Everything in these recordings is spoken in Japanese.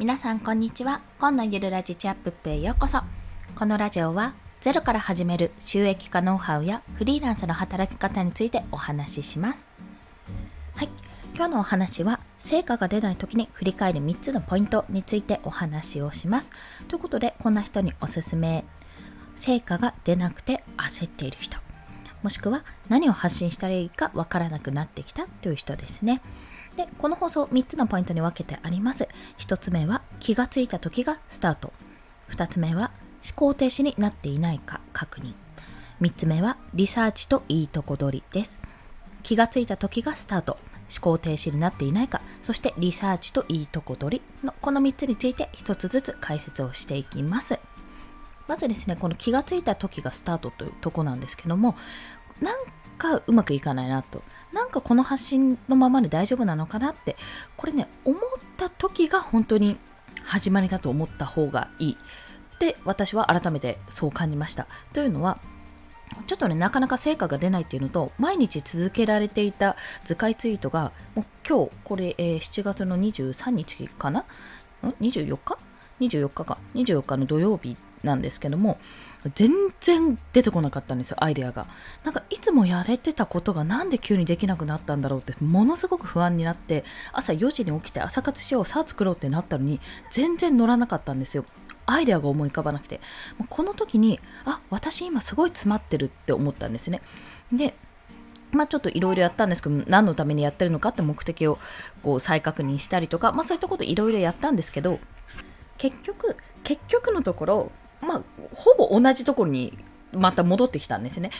皆さんこんにちは。今のゆるラジチアップップへようこそ。このラジオはゼロから始める収益化ノウハウやフリーランスの働き方についてお話しします。はい。今日のお話は成果が出ない時に振り返る3つのポイントについてお話をします。ということでこんな人におすすめ。成果が出なくて焦っている人。もしくは何を発信したらいいかわからなくなってきたという人ですね。で、この放送3つのポイントに分けてあります。1つ目は気がついた時がスタート。2つ目は思考停止になっていないか確認。3つ目はリサーチといいとこ取りです。気がついた時がスタート。思考停止になっていないか、そしてリサーチといいとこ取りのこの3つについて1つずつ解説をしていきます。まずですね、この気がついた時がスタートというとこなんですけども、なんかうまくいかないなと。なんかこの発信のままで大丈夫なのかなって、これね、思った時が本当に始まりだと思った方がいい。って私は改めてそう感じました。というのは、ちょっとね、なかなか成果が出ないっていうのと、毎日続けられていた図解ツイートが、もう今日、これ、えー、7月の23日かな？ん ?24 日 ?24 日か。24日の土曜日なんですけども、全然出てこなかったんですよ、アイデアが。なんかいつもやれてたことがなんで急にできなくなったんだろうって、ものすごく不安になって、朝4時に起きて朝活しよう、さあ作ろうってなったのに、全然乗らなかったんですよ。アイデアが思い浮かばなくて。この時に、あ、私今すごい詰まってるって思ったんですね。で、まあちょっといろいろやったんですけど、何のためにやってるのかって目的をこう再確認したりとか、まあそういったこといろいろやったんですけど、結局、結局のところ、まあ、ほぼ同じところにまた戻ってきたんですね。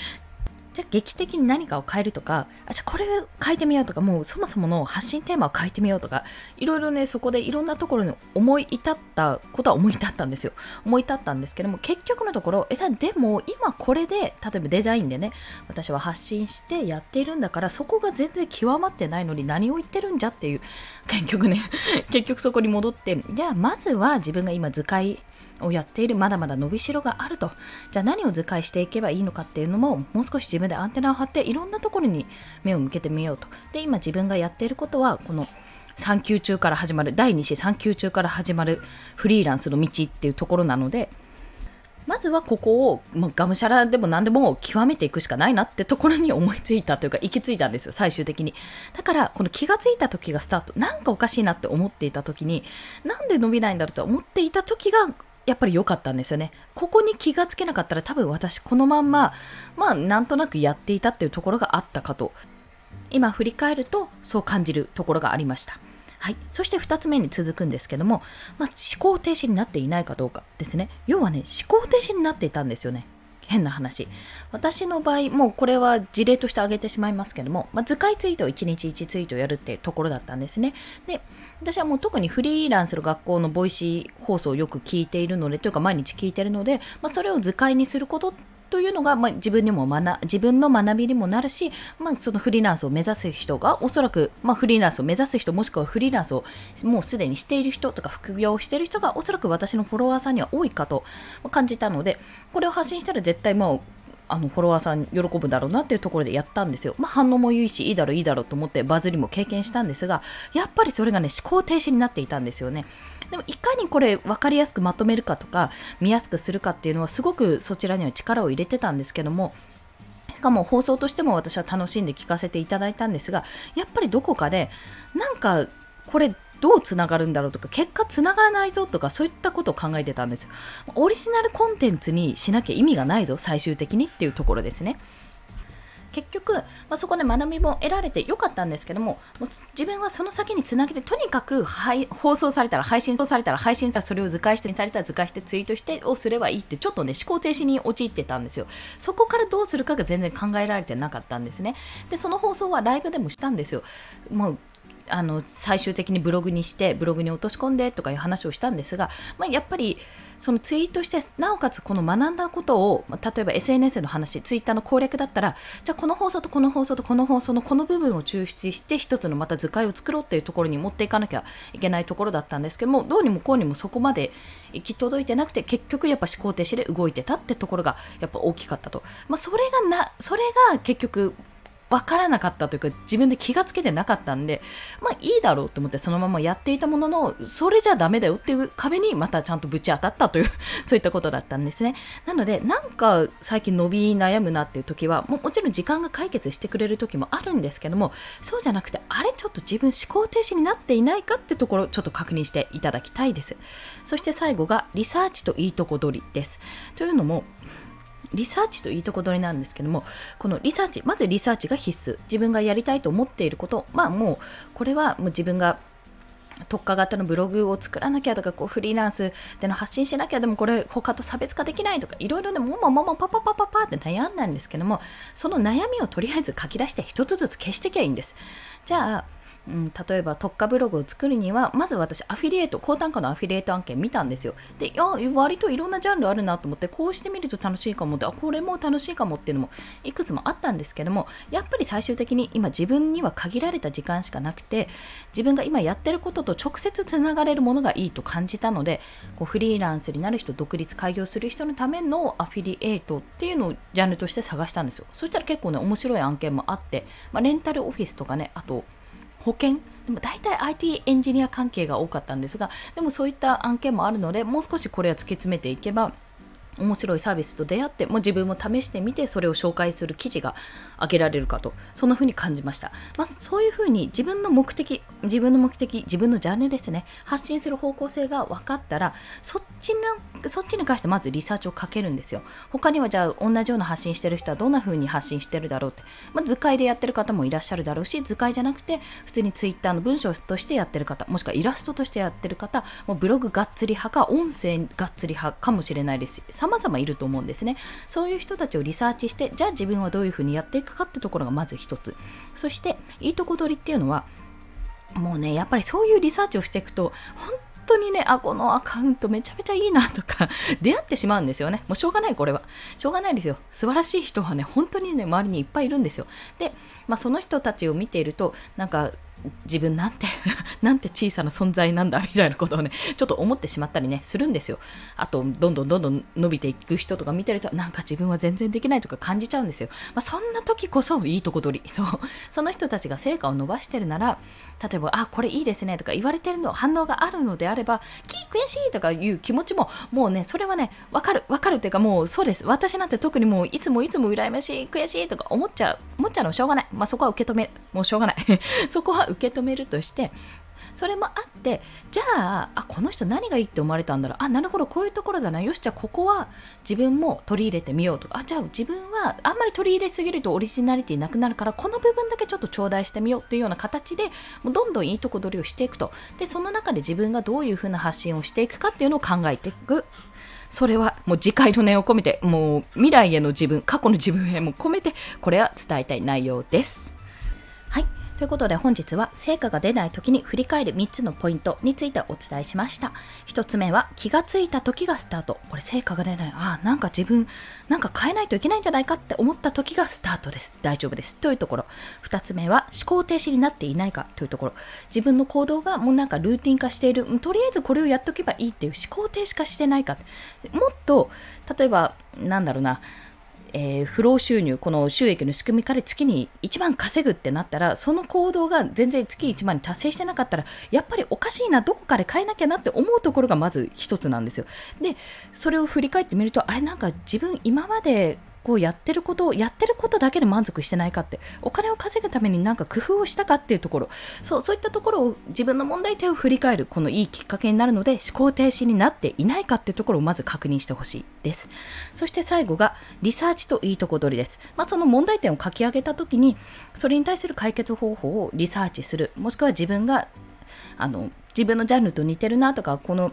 じゃあ劇的に何かを変えるとか、あじゃあこれ変えてみようとか、もうそもそもの発信テーマを変えてみようとか、いろいろね、そこでいろんなところに思い至ったことは思い至ったんですよ。思い至ったんですけども、結局のところ、え、でも今これで、例えばデザインでね、私は発信してやっているんだから、そこが全然極まってないのに何を言ってるんじゃっていう、結局ね、結局そこに戻って、じゃあまずは自分が今図解をやっているまだまだ伸びしろがあると。じゃあ何を図解していけばいいのかっていうのももう少し自分でアンテナを張っていろんなところに目を向けてみようと。で今自分がやっていることはこの産休中から始まる第2子産休中から始まるフリーランスの道っていうところなのでまずはここを、まあ、がむしゃらでも何でも極めていくしかないなってところに思いついたというか行き着いたんですよ最終的に。だからこの気がついた時がスタート。なんかおかしいなって思っていた時になんで伸びないんだろうと思っていた時がやっぱり良かったんですよね。ここに気がつけなかったら多分私このまんま、まあなんとなくやっていたっていうところがあったかと。今振り返るとそう感じるところがありました。はい。そして2つ目に続くんですけども、まあ、思考停止になっていないかどうかですね。要はね、思考停止になっていたんですよね。変な話。私の場合、もうこれは事例として挙げてしまいますけども、まあ、図解ツイートを1日1ツイートやるってところだったんですね。で、私はもう特にフリーランスの学校の Voicy 放送をよく聞いているので、というか毎日聞いているので、まあ、それを図解にすることというのが、まあ、自分にも学、自分の学びにもなるし、まあ、そのフリーランスを目指す人が、おそらく、まあ、フリーランスを目指す人、もしくはフリーランスをもうすでにしている人とか、副業をしている人が、おそらく私のフォロワーさんには多いかと感じたので、これを発信したら絶対もう、あのフォロワーさん喜ぶだろうなっていうところでやったんですよ。まあ、反応もいいし、いいだろ、いいだろうと思ってバズりも経験したんですが、やっぱりそれがね、思考停止になっていたんですよね。でもいかにこれ分かりやすくまとめるかとか、見やすくするかっていうのはすごくそちらには力を入れてたんですけども、しかも放送としても私は楽しんで聞かせていただいたんですが、やっぱりどこかで、なんかこれどうつながるんだろうとか、結果つながらないぞとか、そういったことを考えてたんですよ。オリジナルコンテンツにしなきゃ意味がないぞ、最終的にっていうところですね。結局、まあ、そこで学びも得られてよかったんですけども、も自分はその先につなげて、とにかく放送されたら、配信されたら、配信されたら、それを図解してされたら、図解してツイートしてをすればいいって、ちょっとね、思考停止に陥ってたんですよ。そこからどうするかが全然考えられてなかったんですね。で、その放送はライブでもしたんですよ。もうあの最終的にブログにしてブログに落とし込んでとかいう話をしたんですが、まあ、やっぱりそのツイートしてなおかつこの学んだことを、例えば SNS の話ツイッターの攻略だったらじゃあこの放送とこの放送とこの放送のこの部分を抽出して一つのまた図解を作ろうっていうところに持っていかなきゃいけないところだったんですけどもどうにもこうにもそこまで行き届いてなくて結局やっぱ思考停止で動いてたってところがやっぱ大きかったと、まあ、それがなそれが結局わからなかったというか、自分で気がつけてなかったんで、まあいいだろうと思ってそのままやっていたものの、それじゃダメだよっていう壁にまたちゃんとぶち当たったという そういったことだったんですね。なので、なんか最近伸び悩むなっていう時は、ももちろん時間が解決してくれる時もあるんですけども、そうじゃなくて、あれちょっと自分思考停止になっていないかってところ、ちょっと確認していただきたいです。そして最後が、リサーチといいとこ取りです。というのも、リサーチといいとこ取りなんですけども、このリサーチ、まずリサーチが必須。自分がやりたいと思っていること、まあもう、これはもう自分が特化型のブログを作らなきゃとか、こうフリーランスでの発信しなきゃ、でもこれ他と差別化できないとか、いろいろね、ももももパパパパパって悩んだんですけども、その悩みをとりあえず書き出して一つずつ消していけばいいんです。じゃあ、うん、例えば特化ブログを作るには、まず私アフィリエイト、高単価のアフィリエイト案件見たんですよ。で、いや、割といろんなジャンルあるなと思って、こうしてみると楽しいかもって、あ、これも楽しいかもっていうのもいくつもあったんですけども、やっぱり最終的に今自分には限られた時間しかなくて、自分が今やってることと直接つながれるものがいいと感じたので、こうフリーランスになる人、独立開業する人のためのアフィリエイトっていうのをジャンルとして探したんですよ。そしたら結構ね、面白い案件もあって、まあ、レンタルオフィスとかね、あと、保険？でも大体 IT エンジニア関係が多かったんですがでもそういった案件もあるのでもう少しこれを突き詰めていけば面白いサービスと出会ってもう自分も試してみてそれを紹介する記事が上げられるかとそんな風に感じました、まあ、そういう風に自分の目的自分の目的自分のジャンルですね。発信する方向性が分かったらそっちのそっちに関してまずリサーチをかけるんですよ。他にはじゃあ同じような発信してる人はどんな風に発信してるだろうって、まあ、図解でやってる方もいらっしゃるだろうし図解じゃなくて普通にツイッターの文章としてやってる方もしくはイラストとしてやってる方もうブログがっつり派か音声がっつり派かもしれないです。様々いると思うんですね。そういう人たちをリサーチして、じゃあ自分はどういうふうにやっていくかってところがまず一つ。そして、いいとこ取りっていうのは、もうね、やっぱりそういうリサーチをしていくと、本当にね、あ、このアカウントめちゃめちゃいいなとか 出会ってしまうんですよね。もうしょうがない、これは。しょうがないですよ。素晴らしい人はね、本当にね、周りにいっぱいいるんですよ。で、まあ、その人たちを見ていると、なんか、自分なんて なんて小さな存在なんだみたいなことをね、ちょっと思ってしまったりね、するんですよ。あと、どんどんどんどん伸びていく人とか見てると、なんか自分は全然できないとか感じちゃうんですよ。まあ、そんな時こそいいとこ取り。そう。その人たちが成果を伸ばしてるなら、例えば、あ、これいいですねとか言われてるの、反応があるのであれば、き悔しいとかいう気持ちも、もうね、それはね、わかる、わかるっていうかもうそうです。私なんて特にもういつもいつも羨ましい、悔しいとか思っちゃう、思っちゃうのしょうがない。まあ、そこは受け止め、もうしょうがない。そこは受け止めるとしてそれもあってじゃああこの人何がいいって思われたんだろう。あなるほどこういうところだな。よしじゃあここは自分も取り入れてみようと。かあじゃあ自分はあんまり取り入れすぎるとオリジナリティなくなるからこの部分だけちょっと頂戴してみようっていうような形でもうどんどんいいとこ取りをしていくと。でその中で自分がどういうふうな発信をしていくかっていうのを考えていく。それはもう次回の念を込めてもう未来への自分過去の自分へも込めてこれは伝えたい内容です。はい。ということで本日は成果が出ない時に振り返る3つのポイントについてお伝えしました。1つ目は気がついた時がスタート。これ成果が出ない。ああ、なんか自分、なんか変えないといけないんじゃないかって思った時がスタートです。大丈夫です。というところ。2つ目は思考停止になっていないかというところ。自分の行動がもうなんかルーティン化している。とりあえずこれをやっとけばいいっていう思考停止化してないか。もっと、例えば、なんだろうな、えー、不労収入、この収益の仕組みから月に1万稼ぐってなったら、その行動が全然月1万に達成してなかったら、やっぱりおかしいな、どこかで変えなきゃなって思うところがまず一つなんですよ。で、それを振り返ってみると、あれなんか自分今までこうやってることをやってることだけで満足してないかってお金を稼ぐためになんか工夫をしたかっていうところ。そうそういったところを自分の問題点を振り返るこのいいきっかけになるので思考停止になっていないかっていうところをまず確認してほしいです。そして最後がリサーチといいとこ取りです、まあ、その問題点を書き上げた時にそれに対する解決方法をリサーチする。もしくは自分があの自分のジャンルと似てるなとかこの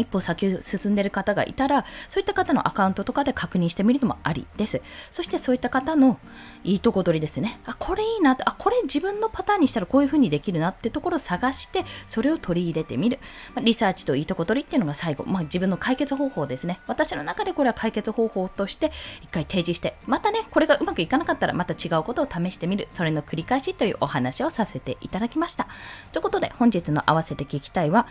一歩先進んでる方がいたら、そういった方のアカウントとかで確認してみるのもありです。そしてそういった方のいいとこ取りですね。あ、これいいなあ、これ自分のパターンにしたらこういう風にできるなってところを探して、それを取り入れてみる。まあ、リサーチといいとこ取りっていうのが最後、まあ、自分の解決方法ですね。私の中でこれは解決方法として一回提示して、またね、これがうまくいかなかったらまた違うことを試してみる。それの繰り返しというお話をさせていただきました。ということで本日の合わせて聞きたいは、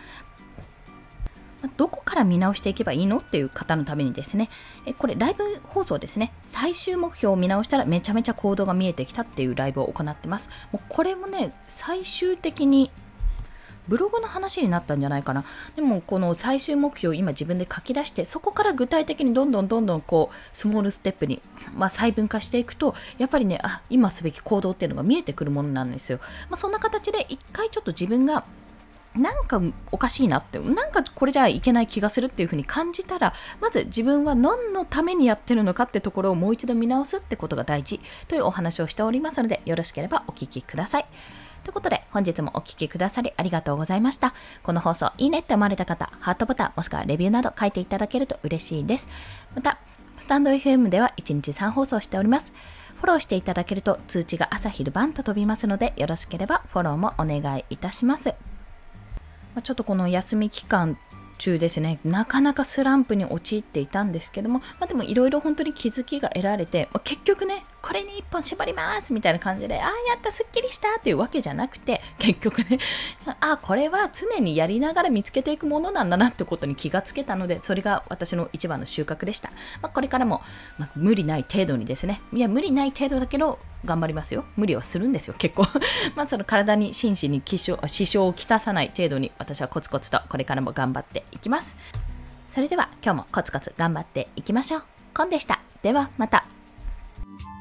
どこから見直していけばいいのっていう方のためにですね、えこれライブ放送ですね、最終目標を見直したらめちゃめちゃ行動が見えてきたっていうライブを行ってます。もうこれもね、最終的にブログの話になったんじゃないかな。でも、この最終目標を今自分で書き出して、そこから具体的にどんどんどんどんこう、スモールステップに、まあ、細分化していくと、やっぱりね、あ、今すべき行動っていうのが見えてくるものなんですよ。まあ、そんな形で一回ちょっと自分がなんかおかしいなって、なんかこれじゃいけない気がするっていうふうに感じたら、まず自分は何のためにやってるのかってところをもう一度見直すってことが大事というお話をしておりますので、よろしければお聞きください。ということで、本日もお聴きくださりありがとうございました。この放送いいねって思われた方、ハートボタンもしくはレビューなど書いていただけると嬉しいです。また、スタンド FM では1日3放送しております。フォローしていただけると通知が朝昼晩と飛びますので、よろしければフォローもお願いいたします。まちょっとこの休み期間中ですね、なかなかスランプに陥っていたんですけども、まあ、でもいろいろ本当に気づきが得られてま、結局ね、これに一本絞りますみたいな感じで、ああ、やった、すっきりしたっていうわけじゃなくて、結局ね、ああ、これは常にやりながら見つけていくものなんだなってことに気がつけたので、それが私の一番の収穫でした。まあ、これからも、まあ、無理ない程度にですね、いや、無理ない程度だけど、頑張りますよ。無理はするんですよ、結構。まあ、その体に心身に支障をきたさない程度に、私はコツコツとこれからも頑張っていきます。それでは今日もコツコツ頑張っていきましょう。コンでした。ではまた。